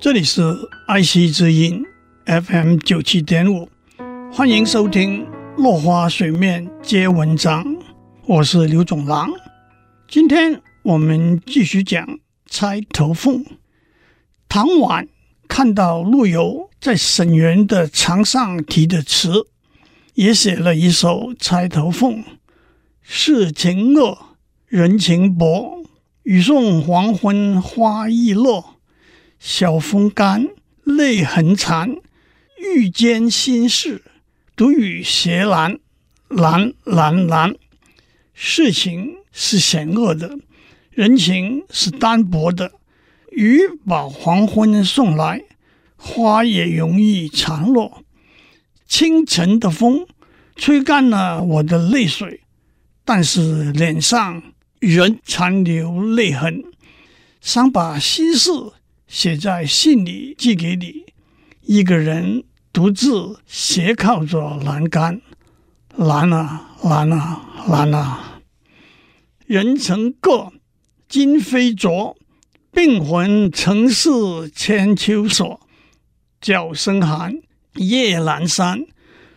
这里是爱惜之音 FM 九七点五，欢迎收听《落花水面皆文章》，我是刘总郎。今天我们继续讲《钗头凤》。唐婉看到陆游在沈园的墙上题的词，也写了一首《钗头凤》：世情恶，人情薄，雨送黄昏花易落。晓风干，泪痕残。欲笺心事，独语斜阑。阑阑阑。事情是险恶的，人情是单薄的。雨把黄昏送来，花也容易残落。清晨的风吹干了我的泪水，但是脸上仍残留泪痕。想把心事。写在信里寄给你，一个人独自斜靠着栏杆，拦啊拦啊拦啊！人曾各，今非昨，病魂曾是千秋索。角声寒，夜阑珊，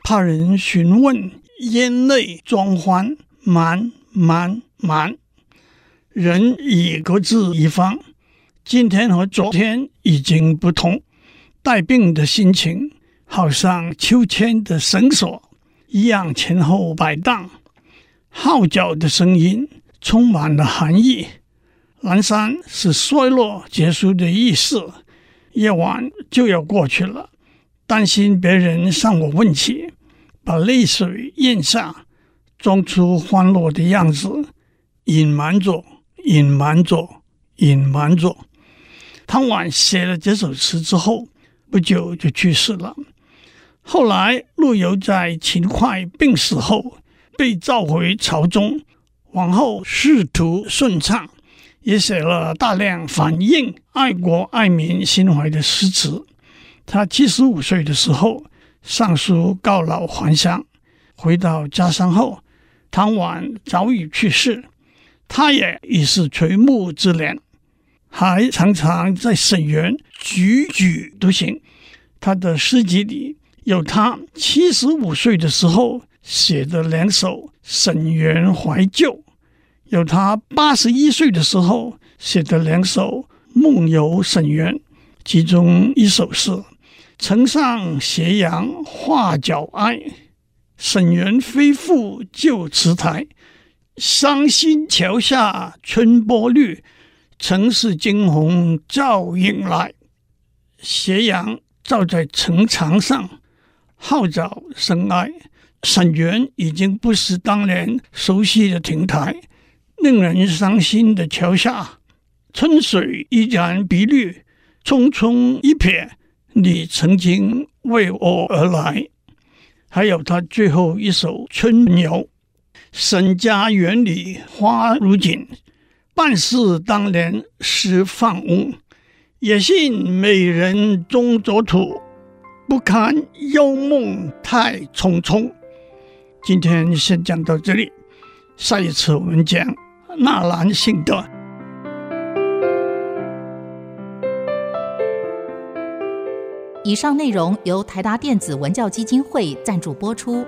怕人询问，咽泪装欢，瞒瞒瞒，人已各自一方。今天和昨天已经不同，带病的心情好像秋千的绳索一样前后摆荡，号角的声音充满了寒意。阑珊是衰落结束的意思，夜晚就要过去了，担心别人向我问起，把泪水咽下，装出欢乐的样子，隐瞒着，隐瞒着，隐瞒着。唐婉写了这首词之后，不久就去世了。后来陆游在秦桧病死后，被召回朝中，往后仕途顺畅，也写了大量反映爱国爱民心怀的诗词。他七十五岁的时候，上书告老还乡。回到家乡后，唐婉早已去世，他也已是垂暮之年。还常常在沈园踽踽独行。他的诗集里有他七十五岁的时候写的两首《沈园怀旧》，有他八十一岁的时候写的两首《梦游沈园》。其中一首是“城上斜阳画角哀，沈园非复旧池台。伤心桥下春波绿。”城市惊鸿照影来，斜阳照在城墙上，号角声哀。沈园已经不是当年熟悉的亭台，令人伤心的桥下，春水依然碧绿。匆匆一瞥，你曾经为我而来。还有他最后一首《春游》，沈家园里花如锦。半世当年时放翁，也信美人终作土，不堪幽梦太匆匆。今天先讲到这里，下一次我们讲纳兰性德。以上内容由台达电子文教基金会赞助播出。